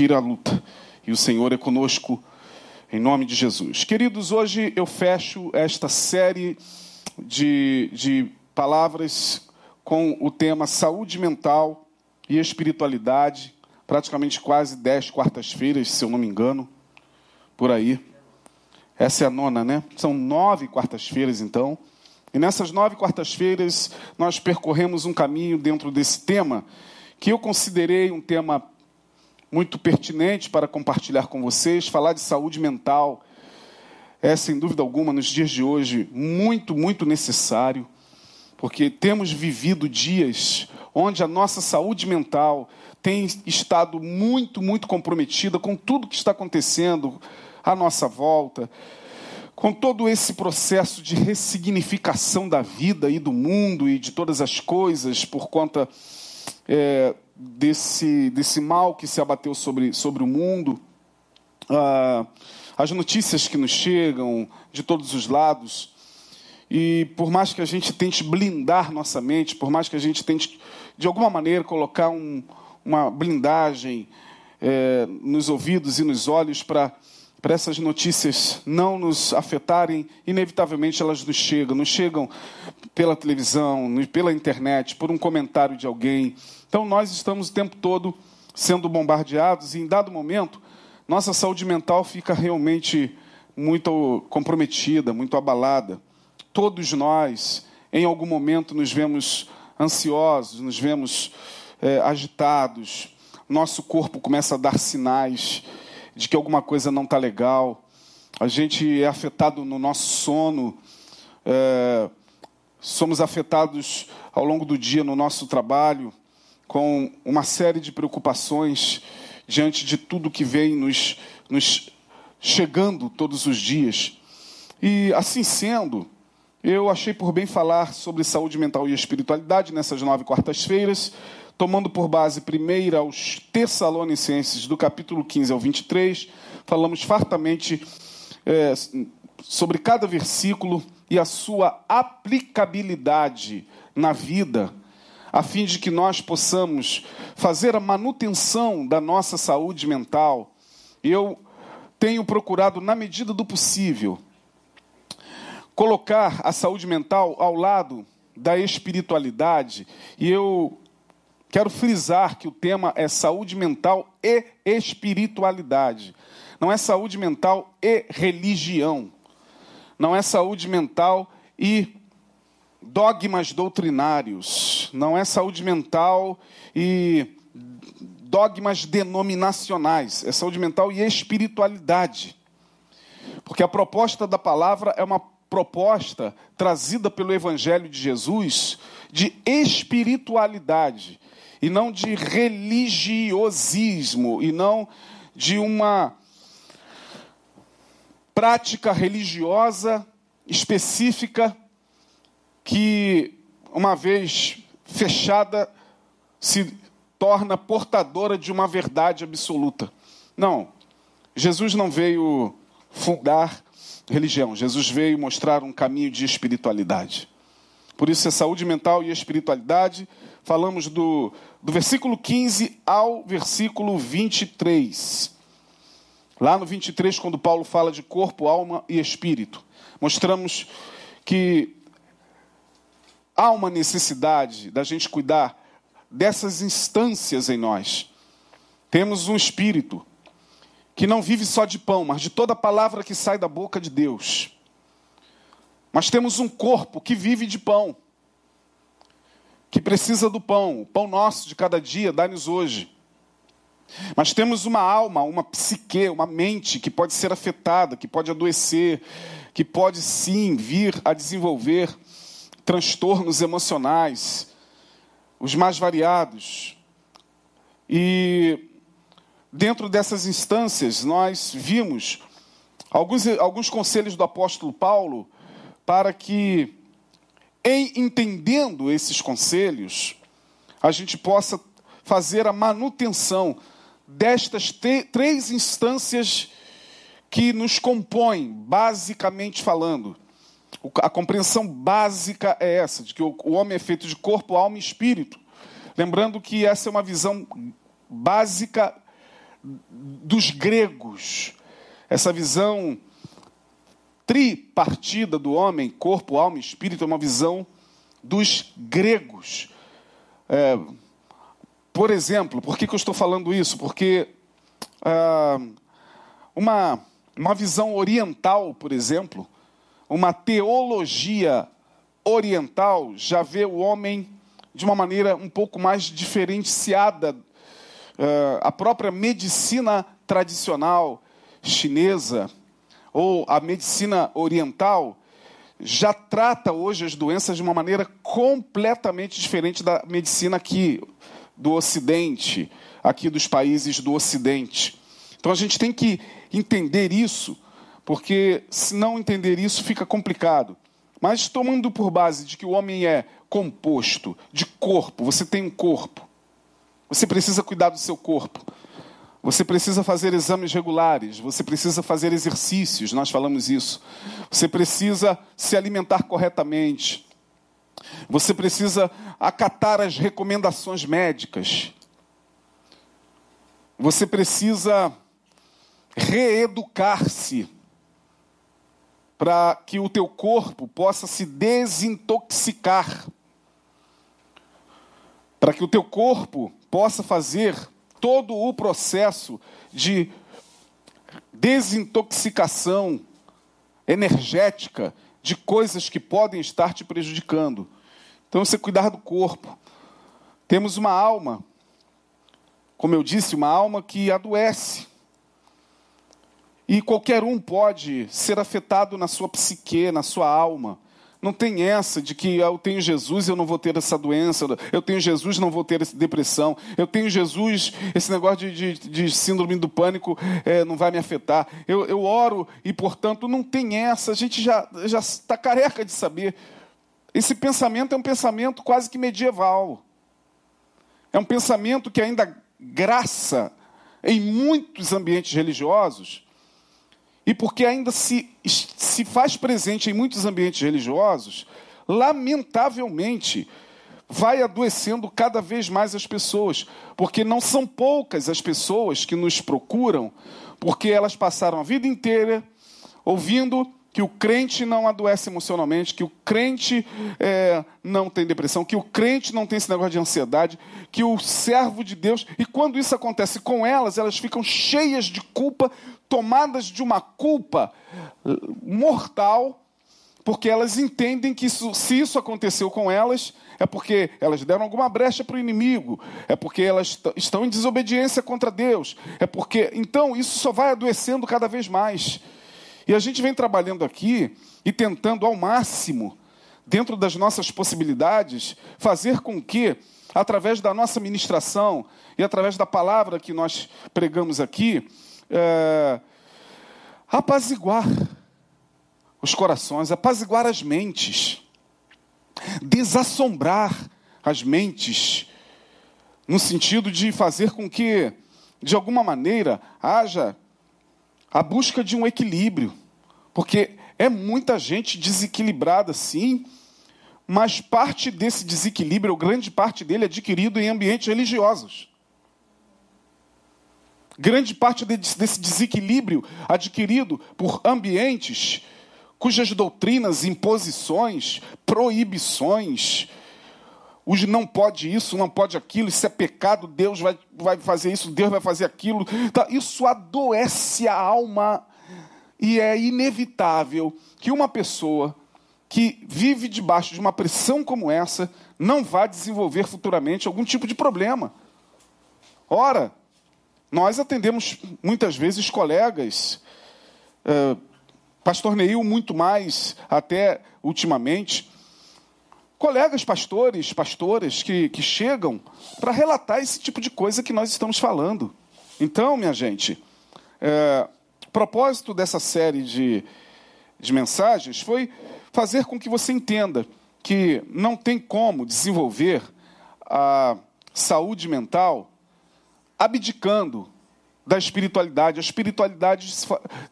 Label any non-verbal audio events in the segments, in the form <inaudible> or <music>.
ir à luta. E o Senhor é conosco em nome de Jesus. Queridos, hoje eu fecho esta série de, de palavras com o tema saúde mental e espiritualidade, praticamente quase dez quartas-feiras, se eu não me engano, por aí. Essa é a nona, né? São nove quartas-feiras, então. E nessas nove quartas-feiras, nós percorremos um caminho dentro desse tema, que eu considerei um tema muito pertinente para compartilhar com vocês. Falar de saúde mental é, sem dúvida alguma, nos dias de hoje, muito, muito necessário, porque temos vivido dias onde a nossa saúde mental tem estado muito, muito comprometida com tudo que está acontecendo à nossa volta, com todo esse processo de ressignificação da vida e do mundo e de todas as coisas por conta é, desse, desse mal que se abateu sobre, sobre o mundo, ah, as notícias que nos chegam de todos os lados, e por mais que a gente tente blindar nossa mente, por mais que a gente tente, de alguma maneira, colocar um, uma blindagem é, nos ouvidos e nos olhos para para essas notícias não nos afetarem, inevitavelmente elas nos chegam, nos chegam pela televisão, pela internet, por um comentário de alguém, então nós estamos o tempo todo sendo bombardeados e em dado momento nossa saúde mental fica realmente muito comprometida, muito abalada. Todos nós, em algum momento, nos vemos ansiosos, nos vemos é, agitados, nosso corpo começa a dar sinais de que alguma coisa não está legal, a gente é afetado no nosso sono, é, somos afetados ao longo do dia no nosso trabalho, com uma série de preocupações diante de tudo que vem nos, nos chegando todos os dias. E assim sendo, eu achei por bem falar sobre saúde mental e espiritualidade nessas nove quartas-feiras, tomando por base primeira aos Tessalonicenses, do capítulo 15 ao 23, falamos fartamente é, sobre cada versículo e a sua aplicabilidade na vida a fim de que nós possamos fazer a manutenção da nossa saúde mental. Eu tenho procurado, na medida do possível, colocar a saúde mental ao lado da espiritualidade, e eu quero frisar que o tema é saúde mental e espiritualidade. Não é saúde mental e religião. Não é saúde mental e dogmas doutrinários, não é saúde mental e dogmas denominacionais, é saúde mental e espiritualidade. Porque a proposta da palavra é uma proposta trazida pelo Evangelho de Jesus de espiritualidade e não de religiosismo e não de uma prática religiosa específica que, uma vez fechada, se torna portadora de uma verdade absoluta. Não. Jesus não veio fundar religião, Jesus veio mostrar um caminho de espiritualidade. Por isso é saúde mental e espiritualidade. Falamos do, do versículo 15 ao versículo 23. Lá no 23, quando Paulo fala de corpo, alma e espírito, mostramos que há uma necessidade da gente cuidar dessas instâncias em nós. Temos um espírito que não vive só de pão, mas de toda palavra que sai da boca de Deus. Mas temos um corpo que vive de pão, que precisa do pão, o pão nosso de cada dia, dá-nos hoje. Mas temos uma alma, uma psique, uma mente que pode ser afetada, que pode adoecer, que pode sim vir a desenvolver transtornos emocionais, os mais variados. E dentro dessas instâncias, nós vimos alguns, alguns conselhos do apóstolo Paulo para que, em entendendo esses conselhos, a gente possa fazer a manutenção destas três instâncias que nos compõem, basicamente falando a compreensão básica é essa, de que o homem é feito de corpo, alma e espírito. Lembrando que essa é uma visão básica dos gregos, essa visão tripartida do homem, corpo, alma e espírito, é uma visão dos gregos. É, por exemplo, por que, que eu estou falando isso? Porque ah, uma, uma visão oriental, por exemplo, uma teologia oriental já vê o homem de uma maneira um pouco mais diferenciada. Uh, a própria medicina tradicional chinesa ou a medicina oriental já trata hoje as doenças de uma maneira completamente diferente da medicina aqui do Ocidente, aqui dos países do Ocidente. Então a gente tem que entender isso, porque se não entender isso fica complicado. Mas tomando por base de que o homem é composto de corpo, você tem um corpo. Você precisa cuidar do seu corpo. Você precisa fazer exames regulares, você precisa fazer exercícios, nós falamos isso. Você precisa se alimentar corretamente. Você precisa acatar as recomendações médicas. Você precisa reeducar-se para que o teu corpo possa se desintoxicar, para que o teu corpo possa fazer todo o processo de desintoxicação energética de coisas que podem estar te prejudicando. Então, você cuidar do corpo. Temos uma alma, como eu disse, uma alma que adoece. E qualquer um pode ser afetado na sua psique, na sua alma. Não tem essa de que eu tenho Jesus eu não vou ter essa doença, eu tenho Jesus não vou ter essa depressão, eu tenho Jesus, esse negócio de, de, de síndrome do pânico é, não vai me afetar. Eu, eu oro e, portanto, não tem essa. A gente já está careca de saber. Esse pensamento é um pensamento quase que medieval. É um pensamento que ainda graça em muitos ambientes religiosos e porque ainda se, se faz presente em muitos ambientes religiosos, lamentavelmente, vai adoecendo cada vez mais as pessoas, porque não são poucas as pessoas que nos procuram, porque elas passaram a vida inteira ouvindo que o crente não adoece emocionalmente, que o crente é, não tem depressão, que o crente não tem esse negócio de ansiedade, que o servo de Deus. E quando isso acontece com elas, elas ficam cheias de culpa, tomadas de uma culpa mortal, porque elas entendem que isso, se isso aconteceu com elas, é porque elas deram alguma brecha para o inimigo, é porque elas estão em desobediência contra Deus, é porque. Então, isso só vai adoecendo cada vez mais. E a gente vem trabalhando aqui e tentando ao máximo, dentro das nossas possibilidades, fazer com que, através da nossa ministração e através da palavra que nós pregamos aqui, é, apaziguar os corações, apaziguar as mentes, desassombrar as mentes, no sentido de fazer com que, de alguma maneira, haja a busca de um equilíbrio, porque é muita gente desequilibrada, sim, mas parte desse desequilíbrio, grande parte dele, é adquirido em ambientes religiosos. Grande parte desse desequilíbrio adquirido por ambientes cujas doutrinas, imposições, proibições, os não pode isso, não pode aquilo, isso é pecado, Deus vai, vai fazer isso, Deus vai fazer aquilo. Tá, isso adoece a alma e é inevitável que uma pessoa que vive debaixo de uma pressão como essa não vá desenvolver futuramente algum tipo de problema. Ora, nós atendemos muitas vezes colegas, uh, pastor Neil muito mais até ultimamente, colegas pastores, pastoras que, que chegam para relatar esse tipo de coisa que nós estamos falando. Então, minha gente, é, o propósito dessa série de, de mensagens foi fazer com que você entenda que não tem como desenvolver a saúde mental abdicando da espiritualidade. A espiritualidade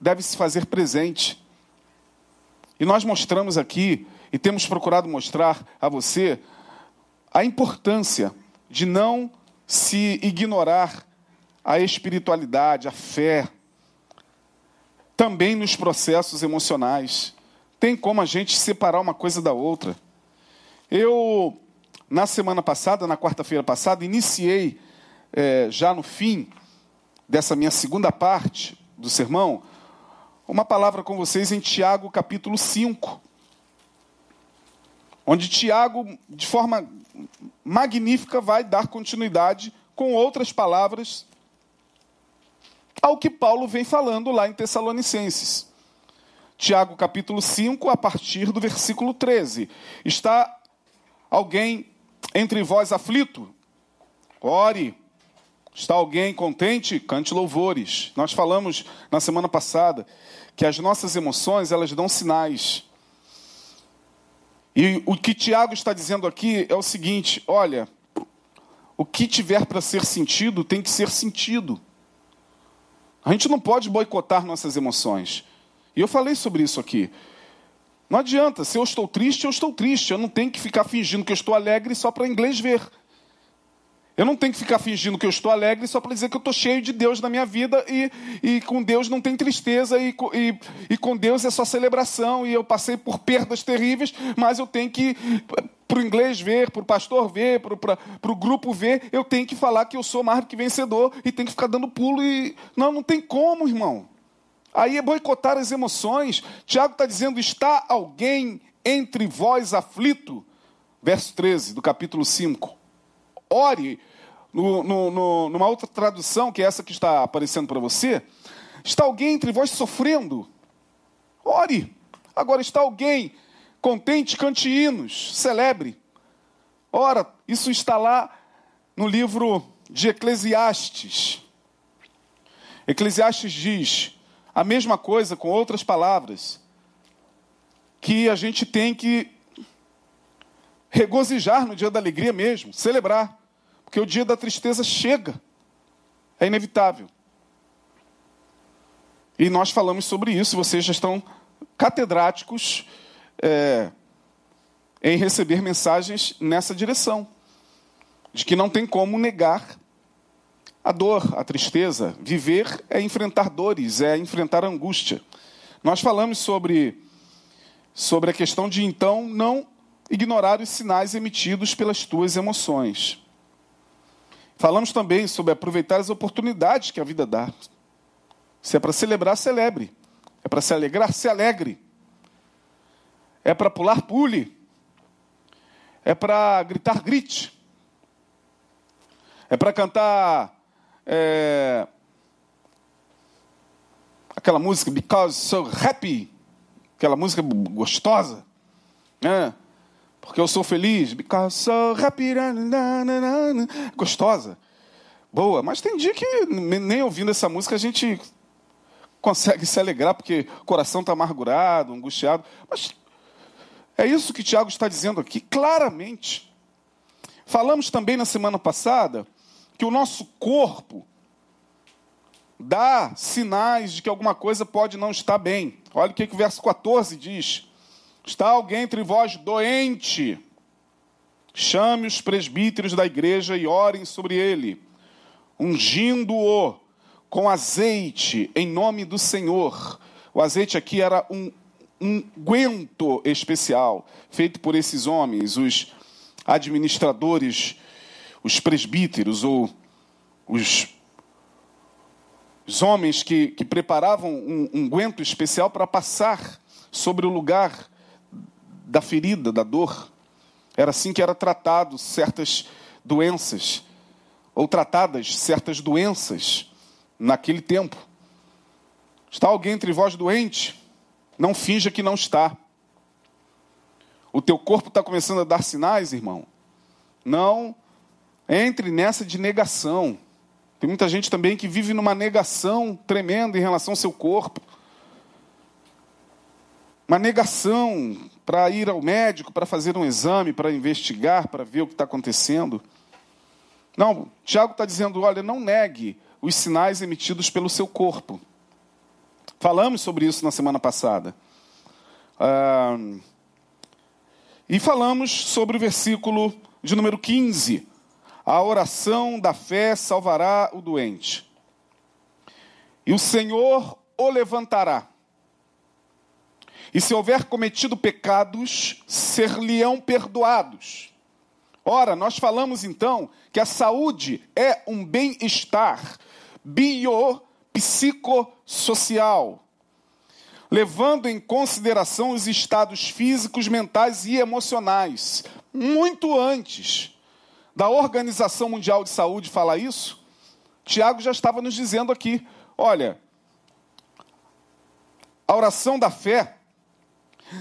deve se fazer presente. E nós mostramos aqui e temos procurado mostrar a você a importância de não se ignorar a espiritualidade, a fé, também nos processos emocionais. Tem como a gente separar uma coisa da outra. Eu, na semana passada, na quarta-feira passada, iniciei, é, já no fim dessa minha segunda parte do sermão, uma palavra com vocês em Tiago, capítulo 5 onde Tiago, de forma magnífica, vai dar continuidade com outras palavras ao que Paulo vem falando lá em Tessalonicenses. Tiago capítulo 5, a partir do versículo 13. Está alguém entre vós aflito? Ore. Está alguém contente? Cante louvores. Nós falamos na semana passada que as nossas emoções, elas dão sinais. E o que Tiago está dizendo aqui é o seguinte: olha, o que tiver para ser sentido tem que ser sentido. A gente não pode boicotar nossas emoções. E eu falei sobre isso aqui. Não adianta, se eu estou triste, eu estou triste. Eu não tenho que ficar fingindo que eu estou alegre só para inglês ver. Eu não tenho que ficar fingindo que eu estou alegre só para dizer que eu estou cheio de Deus na minha vida e, e com Deus não tem tristeza e, e, e com Deus é só celebração e eu passei por perdas terríveis, mas eu tenho que, para o inglês ver, para o pastor ver, para o grupo ver, eu tenho que falar que eu sou mais do que vencedor e tenho que ficar dando pulo e. Não, não tem como, irmão. Aí é boicotar as emoções. Tiago está dizendo: está alguém entre vós aflito? Verso 13 do capítulo 5. Ore. No, no, no, numa outra tradução, que é essa que está aparecendo para você, está alguém entre vós sofrendo? Ore. Agora está alguém contente, cante hinos, celebre. Ora, isso está lá no livro de Eclesiastes. Eclesiastes diz a mesma coisa com outras palavras, que a gente tem que regozijar no dia da alegria mesmo, celebrar, porque o dia da tristeza chega, é inevitável. E nós falamos sobre isso, vocês já estão catedráticos é, em receber mensagens nessa direção, de que não tem como negar a dor, a tristeza. Viver é enfrentar dores, é enfrentar angústia. Nós falamos sobre, sobre a questão de então não ignorar os sinais emitidos pelas tuas emoções. Falamos também sobre aproveitar as oportunidades que a vida dá. Se é para celebrar, celebre. É para se alegrar, se alegre. É para pular, pule. É para gritar, grite. É para cantar é, aquela música Because So Happy, aquela música gostosa. Né? Porque eu sou feliz. Because so happy. Gostosa. Boa. Mas tem dia que nem ouvindo essa música a gente consegue se alegrar porque o coração está amargurado, angustiado. Mas é isso que Tiago está dizendo aqui, claramente. Falamos também na semana passada que o nosso corpo dá sinais de que alguma coisa pode não estar bem. Olha o que, que o verso 14 diz. Está alguém entre vós doente? Chame os presbíteros da igreja e orem sobre ele, ungindo-o com azeite em nome do Senhor. O azeite aqui era um unguento especial, feito por esses homens, os administradores, os presbíteros ou os, os homens que, que preparavam um unguento especial para passar sobre o lugar da ferida, da dor. Era assim que era tratado certas doenças, ou tratadas certas doenças naquele tempo. Está alguém entre vós doente? Não finja que não está. O teu corpo está começando a dar sinais, irmão. Não entre nessa de negação. Tem muita gente também que vive numa negação tremenda em relação ao seu corpo. Uma negação para ir ao médico, para fazer um exame, para investigar, para ver o que está acontecendo. Não, Tiago está dizendo: olha, não negue os sinais emitidos pelo seu corpo. Falamos sobre isso na semana passada. Ah, e falamos sobre o versículo de número 15. A oração da fé salvará o doente. e o Senhor o levantará. E se houver cometido pecados, ser-lhe-ão perdoados. Ora, nós falamos então que a saúde é um bem-estar biopsicossocial, levando em consideração os estados físicos, mentais e emocionais. Muito antes da Organização Mundial de Saúde falar isso, Tiago já estava nos dizendo aqui: olha, a oração da fé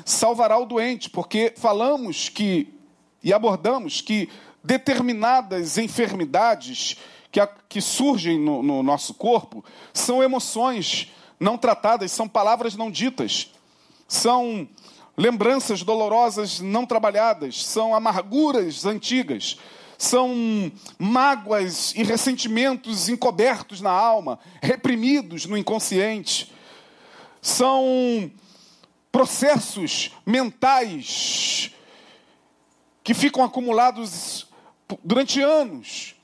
salvará o doente, porque falamos que e abordamos que determinadas enfermidades que, a, que surgem no, no nosso corpo são emoções não tratadas, são palavras não ditas, são lembranças dolorosas não trabalhadas, são amarguras antigas, são mágoas e ressentimentos encobertos na alma, reprimidos no inconsciente, são processos mentais que ficam acumulados durante anos.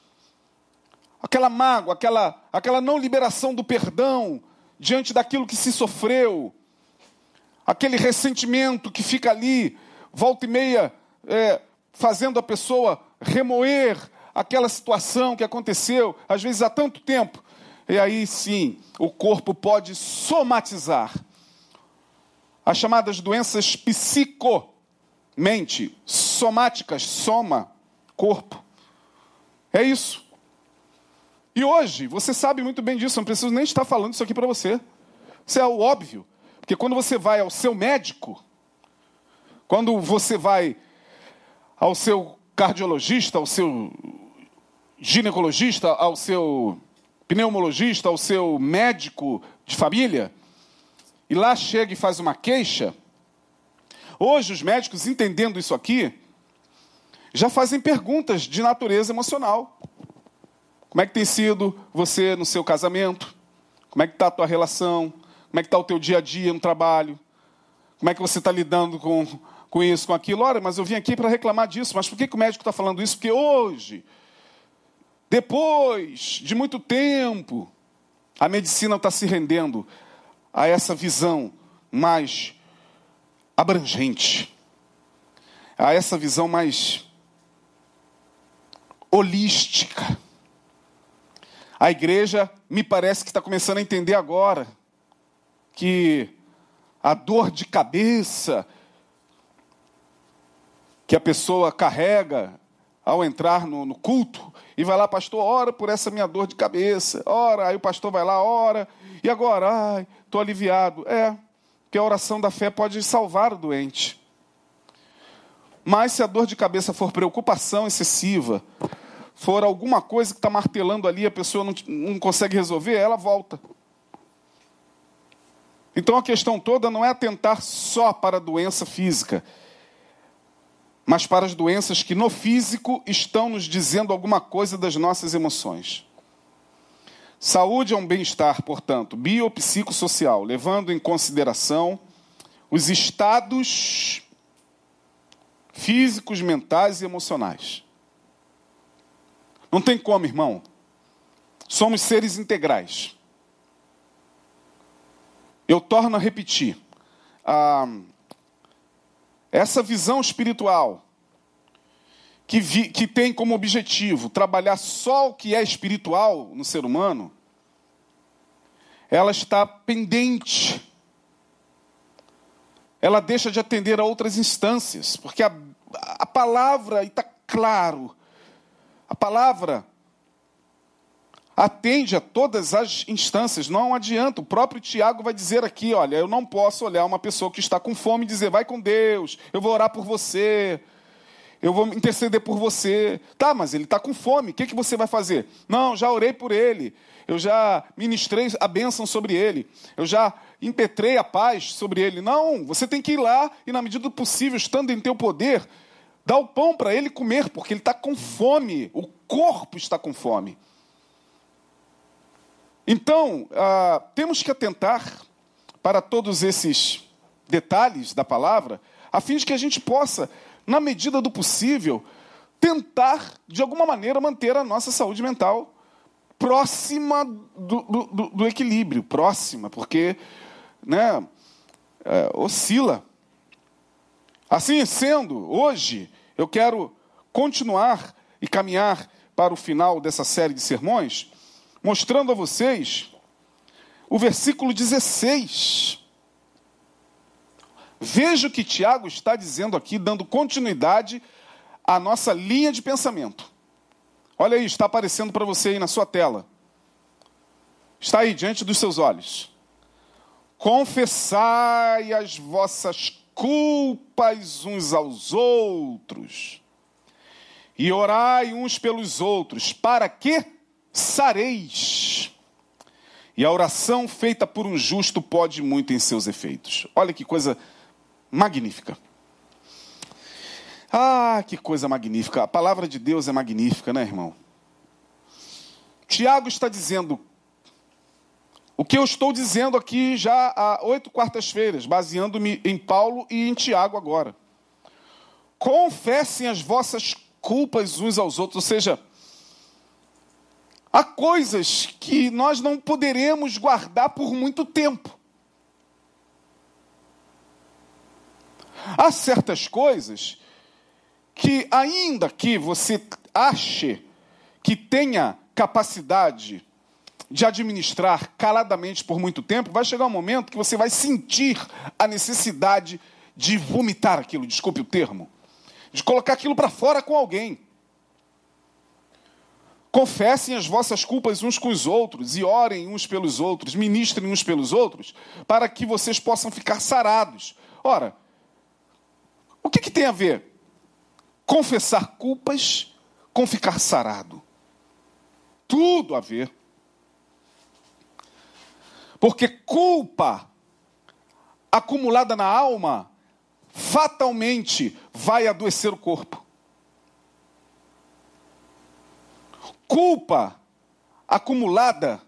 Aquela mágoa, aquela, aquela não liberação do perdão diante daquilo que se sofreu, aquele ressentimento que fica ali, volta e meia, é, fazendo a pessoa remoer aquela situação que aconteceu, às vezes há tanto tempo. E aí sim, o corpo pode somatizar as chamadas doenças psicomente, somáticas, soma, corpo. É isso. E hoje, você sabe muito bem disso, não preciso nem estar falando isso aqui para você. Isso é o óbvio. Porque quando você vai ao seu médico, quando você vai ao seu cardiologista, ao seu ginecologista, ao seu pneumologista, ao seu médico de família, e lá chega e faz uma queixa, hoje os médicos, entendendo isso aqui, já fazem perguntas de natureza emocional. Como é que tem sido você no seu casamento? Como é que está a tua relação? Como é que está o teu dia a dia no trabalho? Como é que você está lidando com, com isso, com aquilo? Olha, mas eu vim aqui para reclamar disso. Mas por que, que o médico está falando isso? Porque hoje, depois de muito tempo, a medicina está se rendendo a essa visão mais abrangente, a essa visão mais holística. A igreja me parece que está começando a entender agora que a dor de cabeça que a pessoa carrega ao entrar no, no, culto e vai lá, pastor, ora por essa minha dor de cabeça, ora, aí o pastor vai lá, ora, e agora, ai, estou aliviado. É, que a oração da fé pode salvar o doente. Mas se a dor de cabeça for preocupação excessiva, for alguma coisa que está martelando ali, a pessoa não, não consegue resolver, ela volta. Então a questão toda não é atentar só para a doença física, mas para as doenças que no físico estão nos dizendo alguma coisa das nossas emoções. Saúde é um bem-estar, portanto, biopsicossocial, levando em consideração os estados físicos, mentais e emocionais. Não tem como, irmão. Somos seres integrais. Eu torno a repetir. Ah, essa visão espiritual, que, vi, que tem como objetivo trabalhar só o que é espiritual no ser humano, ela está pendente. Ela deixa de atender a outras instâncias, porque a, a palavra, e está claro, a palavra atende a todas as instâncias, não adianta. O próprio Tiago vai dizer aqui: olha, eu não posso olhar uma pessoa que está com fome e dizer, vai com Deus, eu vou orar por você, eu vou interceder por você. Tá, mas ele está com fome, o que, que você vai fazer? Não, já orei por ele, eu já ministrei a bênção sobre ele, eu já impetrei a paz sobre ele. Não, você tem que ir lá e, na medida do possível, estando em teu poder, dar o pão para ele comer, porque ele está com fome, o corpo está com fome. Então, ah, temos que atentar para todos esses detalhes da palavra, a fim de que a gente possa na medida do possível, tentar, de alguma maneira, manter a nossa saúde mental. próxima do, do, do equilíbrio, próxima, porque né, é, oscila. Assim sendo, hoje eu quero continuar e caminhar para o final dessa série de sermões, mostrando a vocês o versículo 16. Veja o que Tiago está dizendo aqui, dando continuidade à nossa linha de pensamento. Olha aí, está aparecendo para você aí na sua tela. Está aí diante dos seus olhos. Confessai as vossas culpas uns aos outros e orai uns pelos outros, para que sareis. E a oração feita por um justo pode muito em seus efeitos. Olha que coisa magnífica. Ah, que coisa magnífica. A palavra de Deus é magnífica, né, irmão? Tiago está dizendo o que eu estou dizendo aqui já há oito quartas-feiras, baseando-me em Paulo e em Tiago agora. Confessem as vossas culpas uns aos outros, ou seja, há coisas que nós não poderemos guardar por muito tempo. Há certas coisas que, ainda que você ache que tenha capacidade de administrar caladamente por muito tempo, vai chegar um momento que você vai sentir a necessidade de vomitar aquilo, desculpe o termo, de colocar aquilo para fora com alguém. Confessem as vossas culpas uns com os outros e orem uns pelos outros, ministrem uns pelos outros, para que vocês possam ficar sarados. Ora, o que, que tem a ver confessar culpas com ficar sarado? Tudo a ver. Porque culpa acumulada na alma fatalmente vai adoecer o corpo. Culpa acumulada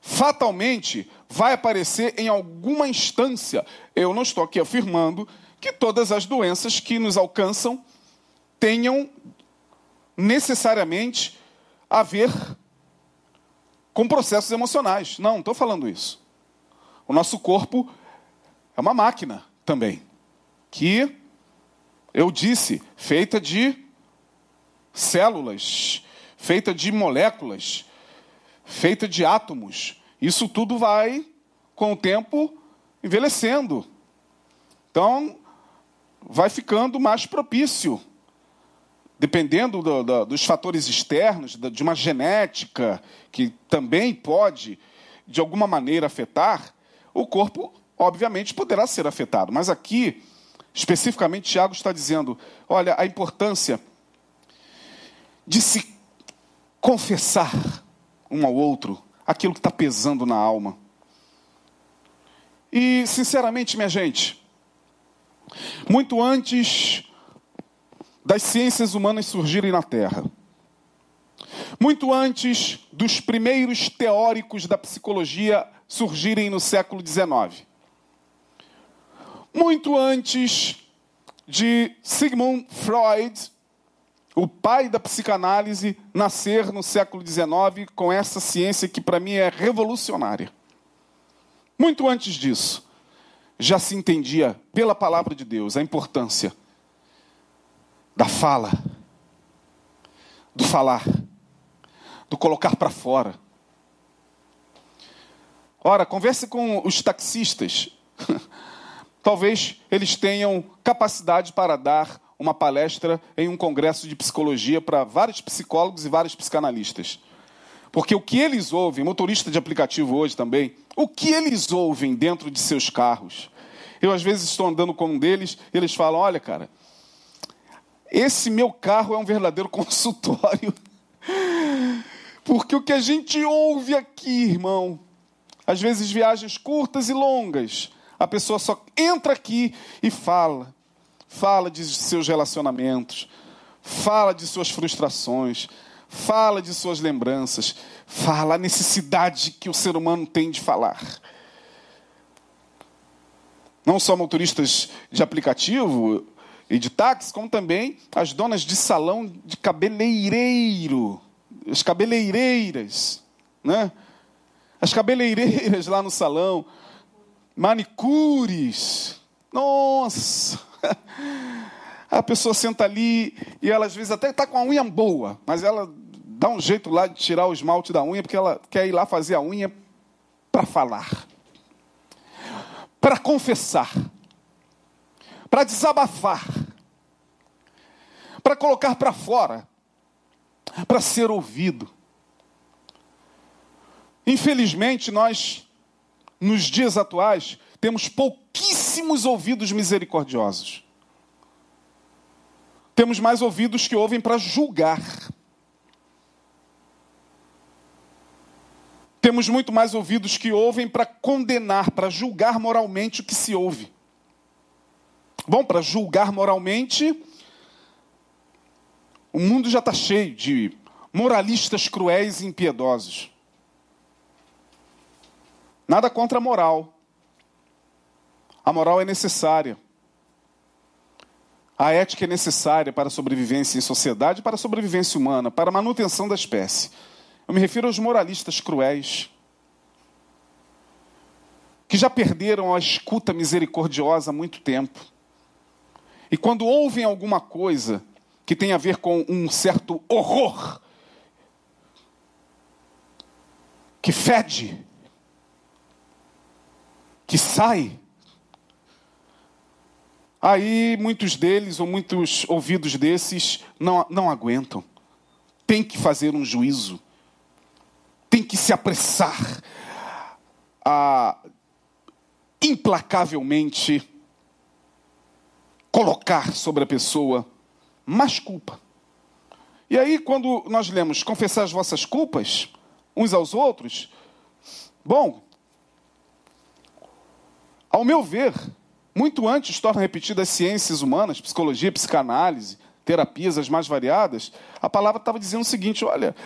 fatalmente vai aparecer em alguma instância. Eu não estou aqui afirmando que todas as doenças que nos alcançam tenham necessariamente a ver com processos emocionais. Não, não estou falando isso. O nosso corpo é uma máquina também, que, eu disse, feita de células, feita de moléculas, feita de átomos. Isso tudo vai, com o tempo, envelhecendo. Então, vai ficando mais propício dependendo do, do, dos fatores externos, de uma genética que também pode, de alguma maneira, afetar, o corpo, obviamente, poderá ser afetado. Mas aqui, especificamente, Tiago está dizendo: olha, a importância de se confessar um ao outro aquilo que está pesando na alma. E, sinceramente, minha gente, muito antes das ciências humanas surgirem na Terra. Muito antes dos primeiros teóricos da psicologia surgirem no século XIX. Muito antes de Sigmund Freud, o pai da psicanálise, nascer no século XIX com essa ciência que para mim é revolucionária. Muito antes disso, já se entendia pela palavra de Deus a importância da fala, do falar, do colocar para fora. Ora, converse com os taxistas. <laughs> Talvez eles tenham capacidade para dar uma palestra em um congresso de psicologia para vários psicólogos e vários psicanalistas. Porque o que eles ouvem, motorista de aplicativo hoje também, o que eles ouvem dentro de seus carros. Eu, às vezes, estou andando com um deles, eles falam: olha, cara, esse meu carro é um verdadeiro <laughs> consultório. Porque o que a gente ouve aqui, irmão, às vezes viagens curtas e longas, a pessoa só entra aqui e fala. Fala de seus relacionamentos, fala de suas frustrações, fala de suas lembranças, fala a necessidade que o ser humano tem de falar. Não só motoristas de aplicativo, e de táxi, como também as donas de salão de cabeleireiro. as cabeleireiras, né? As cabeleireiras lá no salão, manicures. Nossa! <laughs> A pessoa senta ali e ela às vezes até está com a unha boa, mas ela dá um jeito lá de tirar o esmalte da unha porque ela quer ir lá fazer a unha para falar, para confessar, para desabafar, para colocar para fora, para ser ouvido. Infelizmente, nós, nos dias atuais, temos pouquíssimos ouvidos misericordiosos. Temos mais ouvidos que ouvem para julgar. Temos muito mais ouvidos que ouvem para condenar, para julgar moralmente o que se ouve. Bom, para julgar moralmente, o mundo já está cheio de moralistas cruéis e impiedosos. Nada contra a moral. A moral é necessária. A ética é necessária para a sobrevivência em sociedade, para a sobrevivência humana, para a manutenção da espécie. Eu me refiro aos moralistas cruéis, que já perderam a escuta misericordiosa há muito tempo. E quando ouvem alguma coisa que tem a ver com um certo horror, que fede, que sai, aí muitos deles, ou muitos ouvidos desses, não, não aguentam. Tem que fazer um juízo tem que se apressar a implacavelmente colocar sobre a pessoa mais culpa. E aí, quando nós lemos confessar as vossas culpas uns aos outros, bom, ao meu ver, muito antes torna repetidas as ciências humanas, psicologia, psicanálise, terapias as mais variadas, a palavra estava dizendo o seguinte: olha,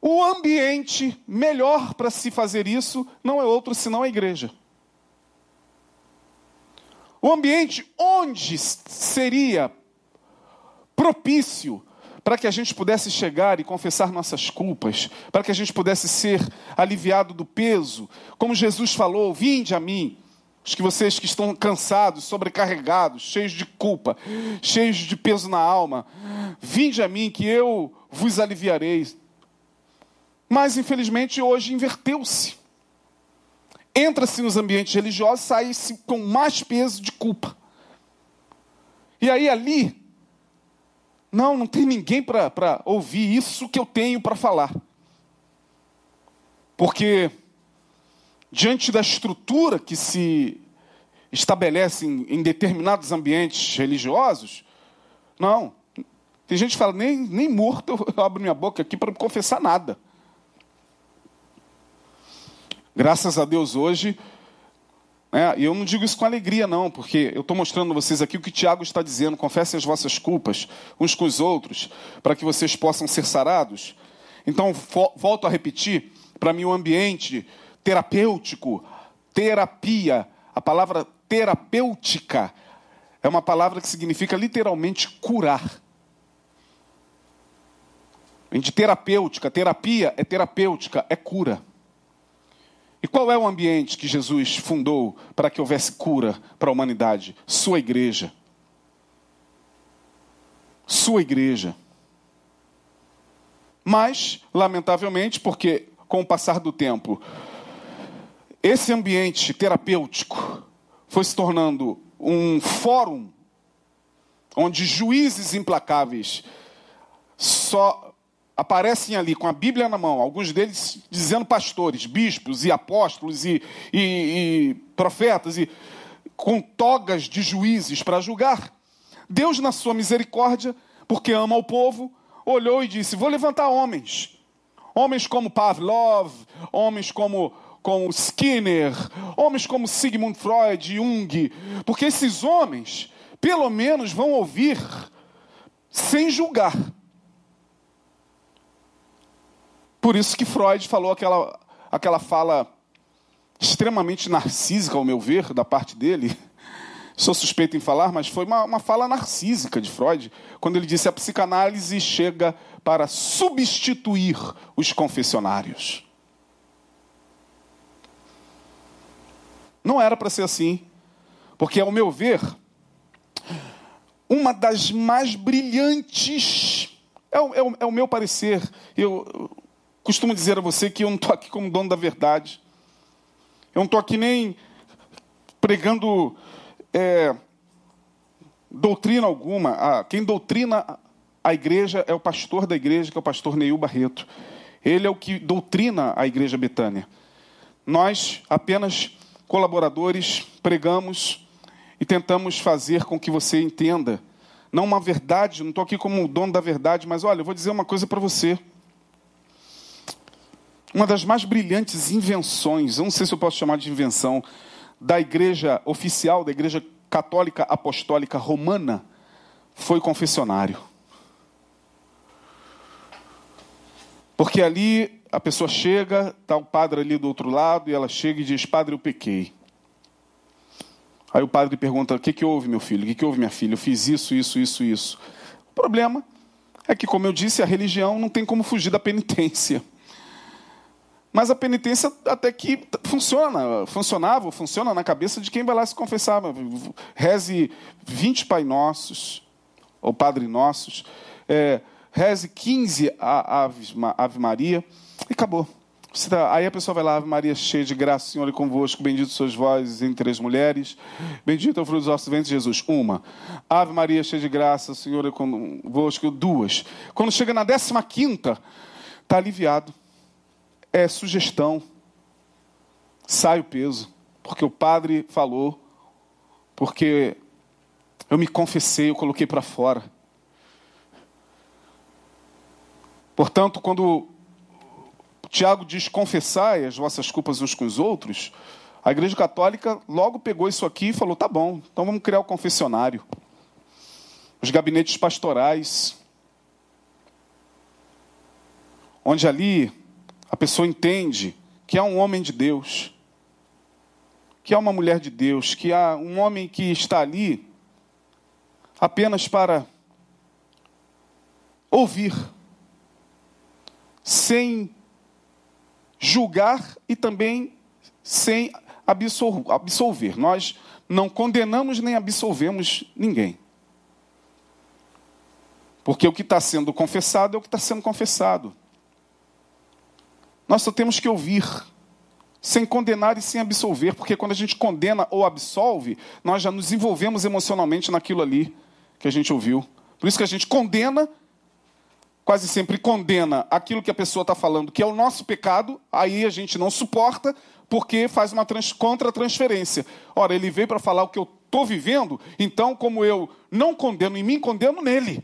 o ambiente melhor para se fazer isso não é outro senão a igreja. O ambiente onde seria propício para que a gente pudesse chegar e confessar nossas culpas, para que a gente pudesse ser aliviado do peso, como Jesus falou: Vinde a mim, os que vocês que estão cansados, sobrecarregados, cheios de culpa, cheios de peso na alma, vinde a mim que eu vos aliviarei. Mas, infelizmente, hoje inverteu-se. Entra-se nos ambientes religiosos, sai-se com mais peso de culpa. E aí, ali, não, não tem ninguém para ouvir isso que eu tenho para falar. Porque, diante da estrutura que se estabelece em, em determinados ambientes religiosos, não. Tem gente que fala, nem, nem morto eu abro minha boca aqui para confessar nada. Graças a Deus hoje, né, e eu não digo isso com alegria, não, porque eu estou mostrando a vocês aqui o que Tiago está dizendo: confessem as vossas culpas uns com os outros, para que vocês possam ser sarados. Então, volto a repetir: para mim, o ambiente terapêutico, terapia, a palavra terapêutica é uma palavra que significa literalmente curar. De terapêutica, terapia é terapêutica, é cura. E qual é o ambiente que Jesus fundou para que houvesse cura para a humanidade? Sua igreja. Sua igreja. Mas, lamentavelmente, porque com o passar do tempo, esse ambiente terapêutico foi se tornando um fórum onde juízes implacáveis só aparecem ali com a Bíblia na mão, alguns deles dizendo pastores, bispos e apóstolos e, e, e profetas, e com togas de juízes para julgar. Deus, na sua misericórdia, porque ama o povo, olhou e disse: Vou levantar homens. Homens como Pavlov, homens como, como Skinner, homens como Sigmund Freud, Jung, porque esses homens, pelo menos, vão ouvir sem julgar Por isso que Freud falou aquela, aquela fala extremamente narcísica, ao meu ver, da parte dele, Sou suspeito em falar, mas foi uma, uma fala narcísica de Freud, quando ele disse a psicanálise chega para substituir os confessionários. Não era para ser assim, porque, ao meu ver, uma das mais brilhantes, é o, é o, é o meu parecer, eu costumo dizer a você que eu não estou aqui como dono da verdade, eu não estou aqui nem pregando é, doutrina alguma. Ah, quem doutrina a igreja é o pastor da igreja, que é o pastor Neil Barreto. Ele é o que doutrina a igreja Betânia. Nós apenas colaboradores pregamos e tentamos fazer com que você entenda. Não uma verdade, não estou aqui como dono da verdade, mas olha, eu vou dizer uma coisa para você. Uma das mais brilhantes invenções, eu não sei se eu posso chamar de invenção, da igreja oficial, da igreja católica apostólica romana, foi confessionário. Porque ali a pessoa chega, está o padre ali do outro lado, e ela chega e diz: Padre, eu pequei. Aí o padre pergunta: O que, que houve, meu filho? O que, que houve, minha filha? Eu fiz isso, isso, isso, isso. O problema é que, como eu disse, a religião não tem como fugir da penitência. Mas a penitência até que funciona, funcionava, funciona na cabeça de quem vai lá se confessar. Reze 20 Pai Nossos, ou Padre Nossos, é, reze 15 Ave, Ave Maria, e acabou. Tá, aí a pessoa vai lá, Ave Maria, cheia de graça, Senhor é convosco, bendito sois vós entre as mulheres, bendito é o fruto dos vossos ventres, Jesus. Uma. Ave Maria, cheia de graça, Senhor é convosco. Duas. Quando chega na décima quinta, está aliviado é sugestão. Sai o peso, porque o padre falou, porque eu me confessei, eu coloquei para fora. Portanto, quando Tiago diz confessai as vossas culpas uns com os outros, a Igreja Católica logo pegou isso aqui e falou: tá bom, então vamos criar o confessionário. Os gabinetes pastorais, onde ali a pessoa entende que há um homem de Deus, que há uma mulher de Deus, que há um homem que está ali apenas para ouvir, sem julgar e também sem absolver. Nós não condenamos nem absolvemos ninguém. Porque o que está sendo confessado é o que está sendo confessado. Nós só temos que ouvir, sem condenar e sem absolver, porque quando a gente condena ou absolve, nós já nos envolvemos emocionalmente naquilo ali que a gente ouviu. Por isso que a gente condena, quase sempre condena aquilo que a pessoa está falando, que é o nosso pecado, aí a gente não suporta, porque faz uma trans, contra-transferência. Ora, ele veio para falar o que eu estou vivendo, então, como eu não condeno em mim, condeno nele.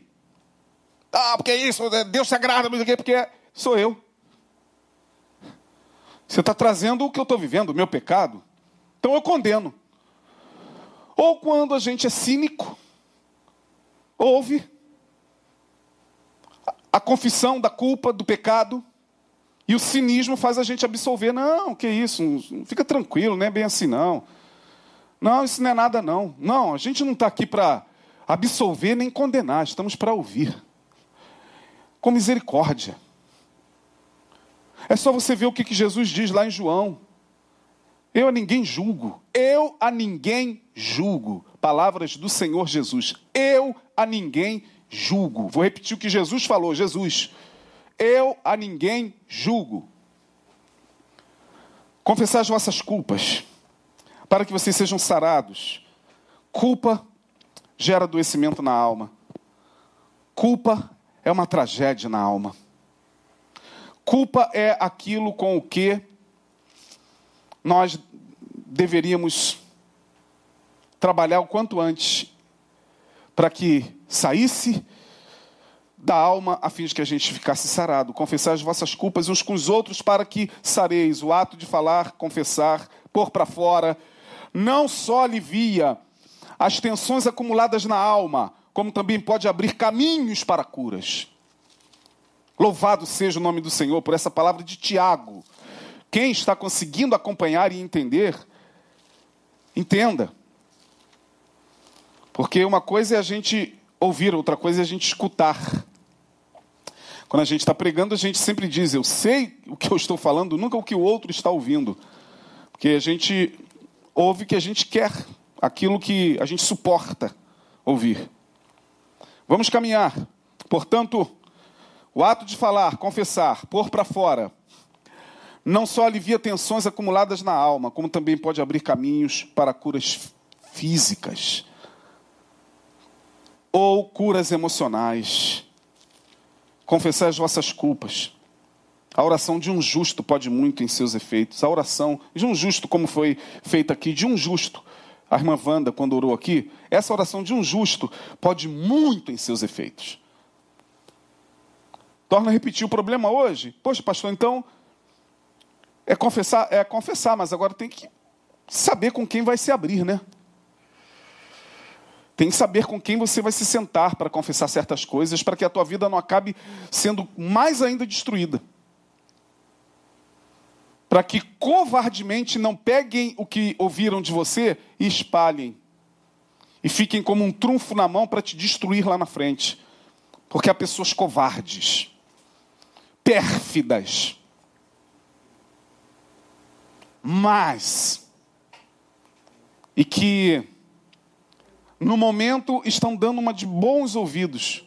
Ah, porque é isso, Deus se agrada, porque sou eu. Você está trazendo o que eu estou vivendo, o meu pecado. Então eu condeno. Ou quando a gente é cínico, ouve a confissão da culpa, do pecado, e o cinismo faz a gente absolver. Não, que isso, fica tranquilo, não é bem assim não. Não, isso não é nada não. Não, a gente não está aqui para absolver nem condenar, estamos para ouvir. Com misericórdia. É só você ver o que, Jesus diz lá em João. Eu a ninguém julgo. Eu a ninguém julgo. Palavras do Senhor Jesus. Eu a ninguém julgo. Vou repetir o que Jesus falou. Jesus. Eu a ninguém julgo. Confessar as vossas culpas, para que vocês sejam sarados. Culpa gera adoecimento na alma. Culpa é uma tragédia na alma. Culpa é aquilo com o que nós deveríamos trabalhar o quanto antes para que saísse da alma a fim de que a gente ficasse sarado. Confessar as vossas culpas uns com os outros para que sareis. O ato de falar, confessar, pôr para fora, não só alivia as tensões acumuladas na alma, como também pode abrir caminhos para curas. Louvado seja o nome do Senhor por essa palavra de Tiago. Quem está conseguindo acompanhar e entender, entenda. Porque uma coisa é a gente ouvir, outra coisa é a gente escutar. Quando a gente está pregando, a gente sempre diz: Eu sei o que eu estou falando, nunca o que o outro está ouvindo. Porque a gente ouve o que a gente quer, aquilo que a gente suporta ouvir. Vamos caminhar. Portanto, o ato de falar, confessar, pôr para fora, não só alivia tensões acumuladas na alma, como também pode abrir caminhos para curas físicas ou curas emocionais. Confessar as vossas culpas. A oração de um justo pode muito em seus efeitos. A oração de um justo, como foi feita aqui, de um justo. A irmã Wanda, quando orou aqui, essa oração de um justo pode muito em seus efeitos. Torna a repetir o problema hoje. Poxa, pastor, então é confessar, é confessar, mas agora tem que saber com quem vai se abrir, né? Tem que saber com quem você vai se sentar para confessar certas coisas, para que a tua vida não acabe sendo mais ainda destruída. Para que covardemente não peguem o que ouviram de você e espalhem. E fiquem como um trunfo na mão para te destruir lá na frente. Porque há pessoas covardes, pérfidas, mas e que no momento estão dando uma de bons ouvidos.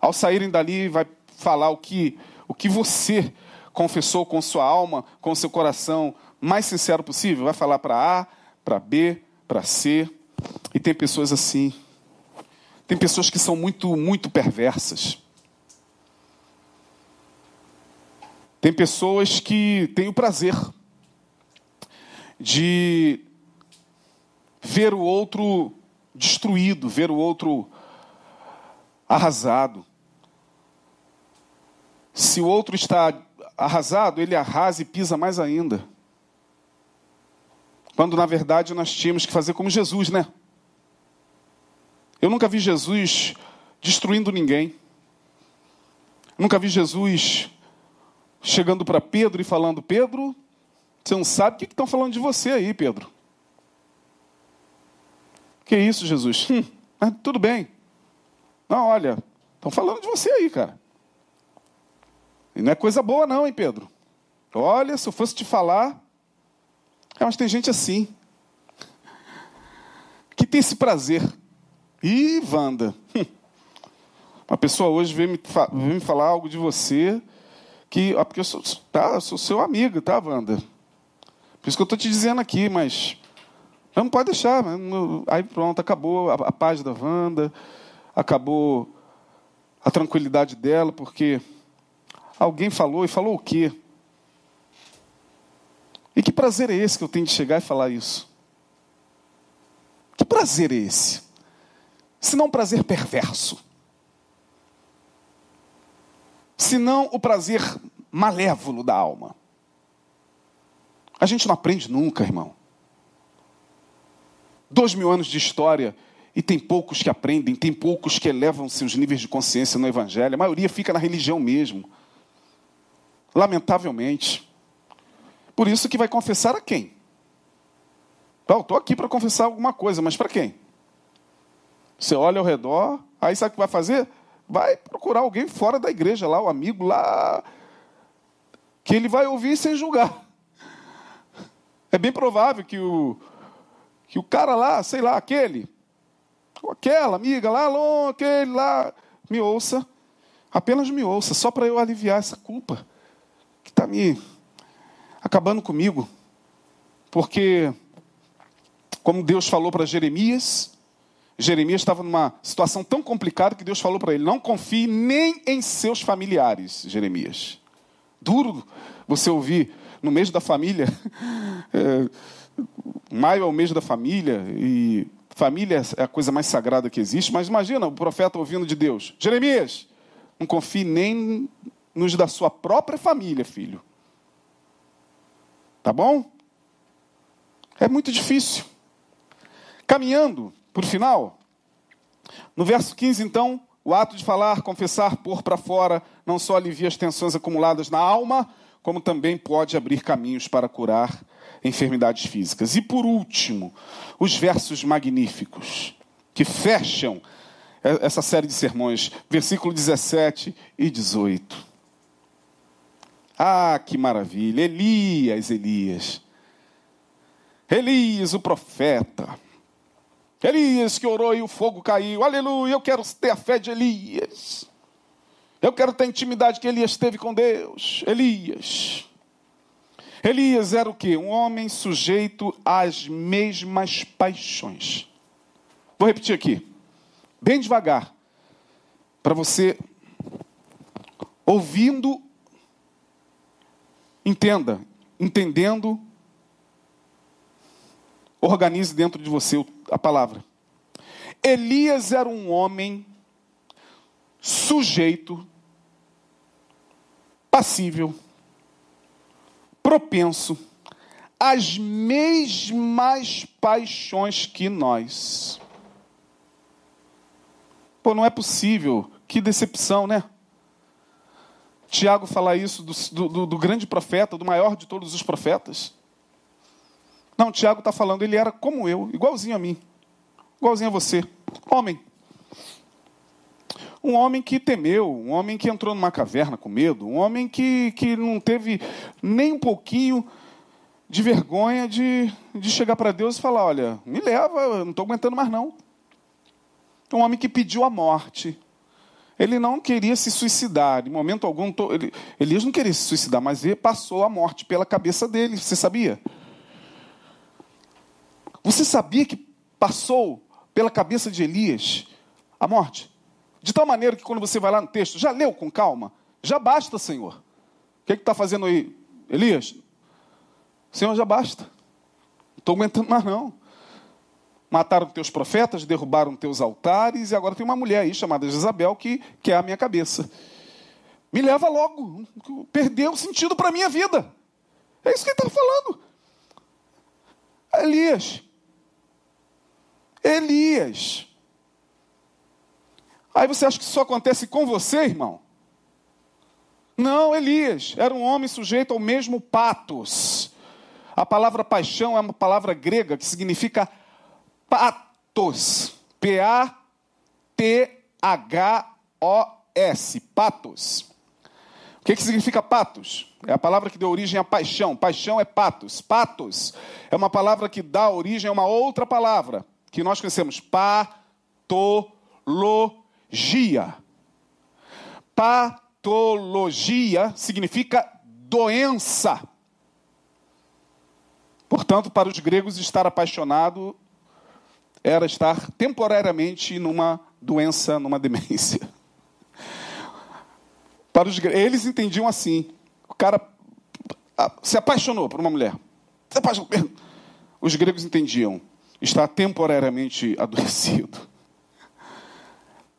Ao saírem dali, vai falar o que, o que você confessou com sua alma, com seu coração mais sincero possível. Vai falar para A, para B, para C. E tem pessoas assim. Tem pessoas que são muito, muito perversas. Tem pessoas que têm o prazer de ver o outro destruído, ver o outro arrasado. Se o outro está arrasado, ele arrasa e pisa mais ainda. Quando na verdade nós tínhamos que fazer como Jesus, né? Eu nunca vi Jesus destruindo ninguém. nunca vi Jesus chegando para Pedro e falando: Pedro, você não sabe o que estão falando de você aí, Pedro. Que isso, Jesus? Hum, mas tudo bem. Não, olha, estão falando de você aí, cara. E não é coisa boa, não, hein, Pedro? Olha, se eu fosse te falar. É, mas tem gente assim. Que tem esse prazer. Ih, Wanda. Hum. Uma pessoa hoje veio me, veio me falar algo de você. Que, porque eu sou, tá, sou seu amigo, tá, Wanda? Por isso que eu estou te dizendo aqui, mas não pode deixar. Aí pronto, acabou a, a paz da Wanda, acabou a tranquilidade dela, porque alguém falou e falou o quê? E que prazer é esse que eu tenho de chegar e falar isso? Que prazer é esse? Se não um prazer perverso. Se não o prazer malévolo da alma. A gente não aprende nunca, irmão. Dois mil anos de história e tem poucos que aprendem, tem poucos que elevam seus níveis de consciência no Evangelho. A maioria fica na religião mesmo. Lamentavelmente. Por isso que vai confessar a quem? Então, estou aqui para confessar alguma coisa, mas para quem? Você olha ao redor, aí sabe o que vai fazer? Vai procurar alguém fora da igreja lá, o amigo lá, que ele vai ouvir sem julgar. É bem provável que o, que o cara lá, sei lá, aquele, ou aquela amiga lá, longe, aquele lá, me ouça, apenas me ouça, só para eu aliviar essa culpa que está me acabando comigo. Porque, como Deus falou para Jeremias, Jeremias estava numa situação tão complicada que Deus falou para ele: não confie nem em seus familiares, Jeremias. Duro você ouvir no mês da família. <laughs> É, Maio é o mês da família e família é a coisa mais sagrada que existe. Mas imagina o profeta ouvindo de Deus: Jeremias, não confie nem nos da sua própria família, filho. Tá bom? É muito difícil. Caminhando o final, no verso 15, então, o ato de falar, confessar, pôr para fora, não só alivia as tensões acumuladas na alma, como também pode abrir caminhos para curar enfermidades físicas. E por último, os versos magníficos, que fecham essa série de sermões, versículo 17 e 18. Ah, que maravilha! Elias, Elias. Elias, o profeta. Elias que orou e o fogo caiu. Aleluia, eu quero ter a fé de Elias. Eu quero ter a intimidade que Elias teve com Deus. Elias. Elias era o que? Um homem sujeito às mesmas paixões. Vou repetir aqui, bem devagar, para você, ouvindo, entenda, entendendo, organize dentro de você a palavra. Elias era um homem sujeito, passível, propenso às mesmas paixões que nós. Pô, não é possível. Que decepção, né? Tiago fala isso do, do, do grande profeta, do maior de todos os profetas. Não, Tiago está falando, ele era como eu, igualzinho a mim, igualzinho a você, homem. Um homem que temeu, um homem que entrou numa caverna com medo, um homem que, que não teve nem um pouquinho de vergonha de, de chegar para Deus e falar: Olha, me leva, eu não estou aguentando mais não. Um homem que pediu a morte. Ele não queria se suicidar, em momento algum. Ele, Elias não queria se suicidar, mas ele passou a morte pela cabeça dele. Você sabia? Você sabia que passou pela cabeça de Elias a morte? De tal maneira que quando você vai lá no texto, já leu com calma? Já basta, Senhor. O que é está fazendo aí, Elias? Senhor, já basta. Não estou aguentando mais, não. Mataram teus profetas, derrubaram teus altares, e agora tem uma mulher aí chamada Jezabel que quer a minha cabeça. Me leva logo. Perdeu o sentido para a minha vida. É isso que ele está falando. Elias. Elias. Aí você acha que isso acontece com você, irmão? Não, Elias era um homem sujeito ao mesmo patos. A palavra paixão é uma palavra grega que significa patos. P-A-T-H-O-S. Patos. O que, que significa patos? É a palavra que deu origem à paixão. Paixão é patos. Patos é uma palavra que dá origem a uma outra palavra que nós conhecemos. Patologia. Patologia significa doença. Portanto, para os gregos, estar apaixonado era estar temporariamente numa doença, numa demência. <laughs> Para os eles entendiam assim: o cara se apaixonou por uma mulher. Os gregos entendiam: está temporariamente adoecido.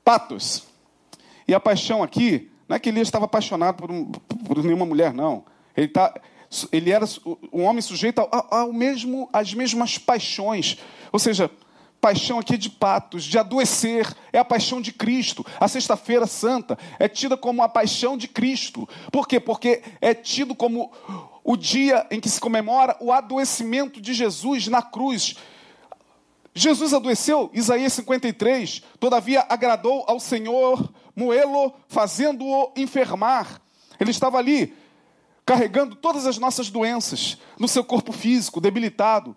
Patos. E a paixão aqui, não é que Elias estava apaixonado por, um, por nenhuma mulher, não. Ele, tá, ele era um homem sujeito ao, ao mesmo, às mesmas paixões. Ou seja, paixão aqui de patos, de adoecer, é a paixão de Cristo. A Sexta-feira Santa é tida como a paixão de Cristo. Por quê? Porque é tido como o dia em que se comemora o adoecimento de Jesus na cruz. Jesus adoeceu, Isaías 53, todavia agradou ao Senhor moê-lo, fazendo-o enfermar. Ele estava ali, carregando todas as nossas doenças no seu corpo físico, debilitado.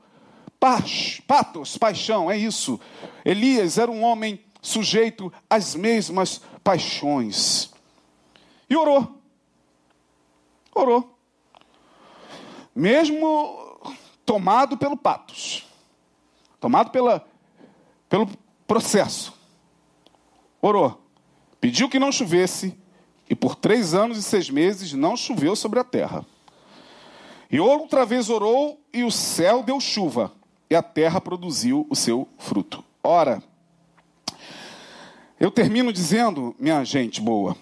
Paz, patos, paixão, é isso. Elias era um homem sujeito às mesmas paixões. E orou. Orou. Mesmo tomado pelo patos, tomado pela, pelo processo, orou. Pediu que não chovesse, e por três anos e seis meses não choveu sobre a terra. E outra vez orou, e o céu deu chuva e a terra produziu o seu fruto. Ora, eu termino dizendo, minha gente boa,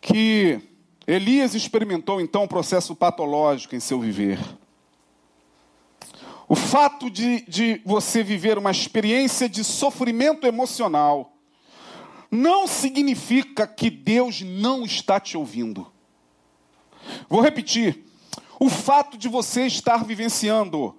que Elias experimentou então um processo patológico em seu viver. O fato de, de você viver uma experiência de sofrimento emocional não significa que Deus não está te ouvindo. Vou repetir. O fato de você estar vivenciando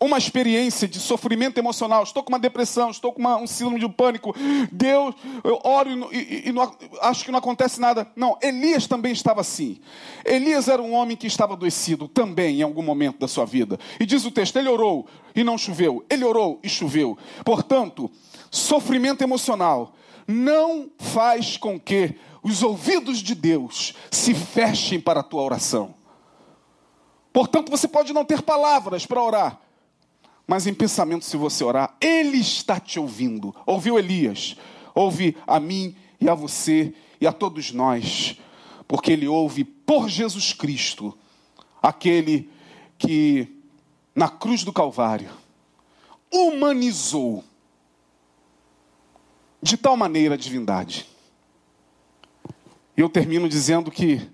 uma experiência de sofrimento emocional, estou com uma depressão, estou com uma, um síndrome de pânico, Deus, eu oro e, e, e não, acho que não acontece nada. Não, Elias também estava assim. Elias era um homem que estava adoecido também em algum momento da sua vida. E diz o texto: ele orou e não choveu, ele orou e choveu. Portanto, sofrimento emocional não faz com que os ouvidos de Deus se fechem para a tua oração. Portanto, você pode não ter palavras para orar, mas em pensamento, se você orar, Ele está te ouvindo. Ouviu Elias? Ouve a mim e a você e a todos nós, porque Ele ouve por Jesus Cristo, aquele que na cruz do Calvário humanizou de tal maneira a divindade. E eu termino dizendo que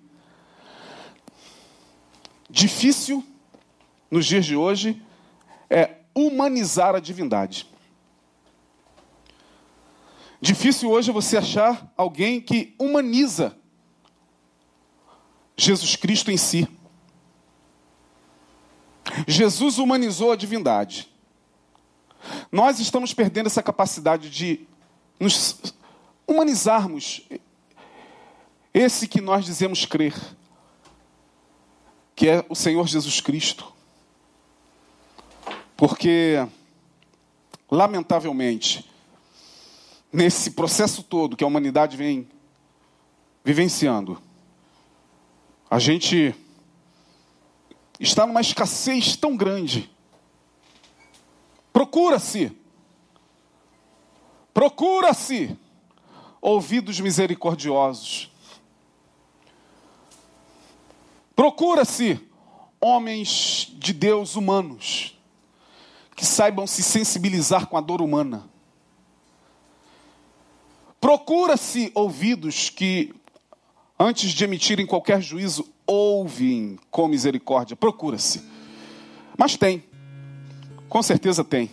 difícil nos dias de hoje é humanizar a divindade. Difícil hoje você achar alguém que humaniza Jesus Cristo em si. Jesus humanizou a divindade. Nós estamos perdendo essa capacidade de nos humanizarmos esse que nós dizemos crer, que é o Senhor Jesus Cristo. Porque, lamentavelmente, nesse processo todo que a humanidade vem vivenciando, a gente está numa escassez tão grande. Procura-se, procura-se ouvidos misericordiosos. Procura-se homens de Deus humanos que saibam se sensibilizar com a dor humana. Procura-se ouvidos que, antes de emitirem qualquer juízo, ouvem com misericórdia. Procura-se. Mas tem. Com certeza tem.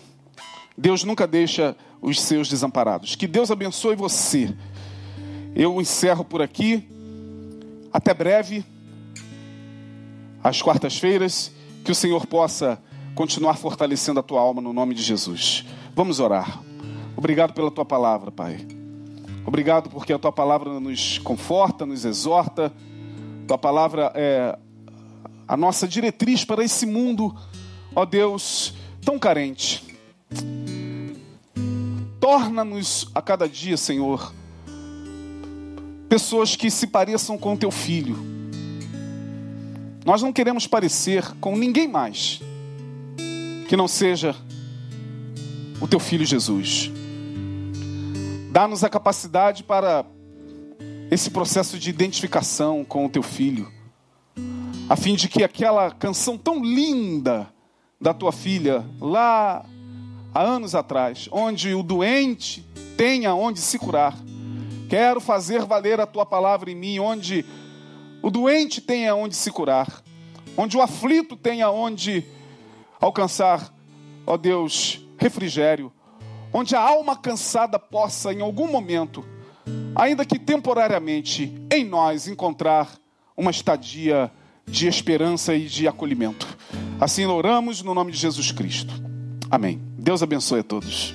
Deus nunca deixa os seus desamparados. Que Deus abençoe você. Eu encerro por aqui. Até breve. Às quartas-feiras. Que o Senhor possa continuar fortalecendo a tua alma no nome de Jesus. Vamos orar. Obrigado pela tua palavra, Pai. Obrigado porque a tua palavra nos conforta, nos exorta. Tua palavra é a nossa diretriz para esse mundo, ó Deus, tão carente. Torna-nos a cada dia, Senhor, pessoas que se pareçam com teu filho. Nós não queremos parecer com ninguém mais que não seja o teu filho Jesus. Dá-nos a capacidade para esse processo de identificação com o teu filho, a fim de que aquela canção tão linda da tua filha, lá há anos atrás, onde o doente tenha onde se curar, quero fazer valer a tua palavra em mim, onde o doente tenha onde se curar, onde o aflito tenha onde alcançar, ó Deus, refrigério, onde a alma cansada possa, em algum momento, ainda que temporariamente, em nós encontrar uma estadia de esperança e de acolhimento. Assim oramos no nome de Jesus Cristo. Amém. Deus abençoe a todos.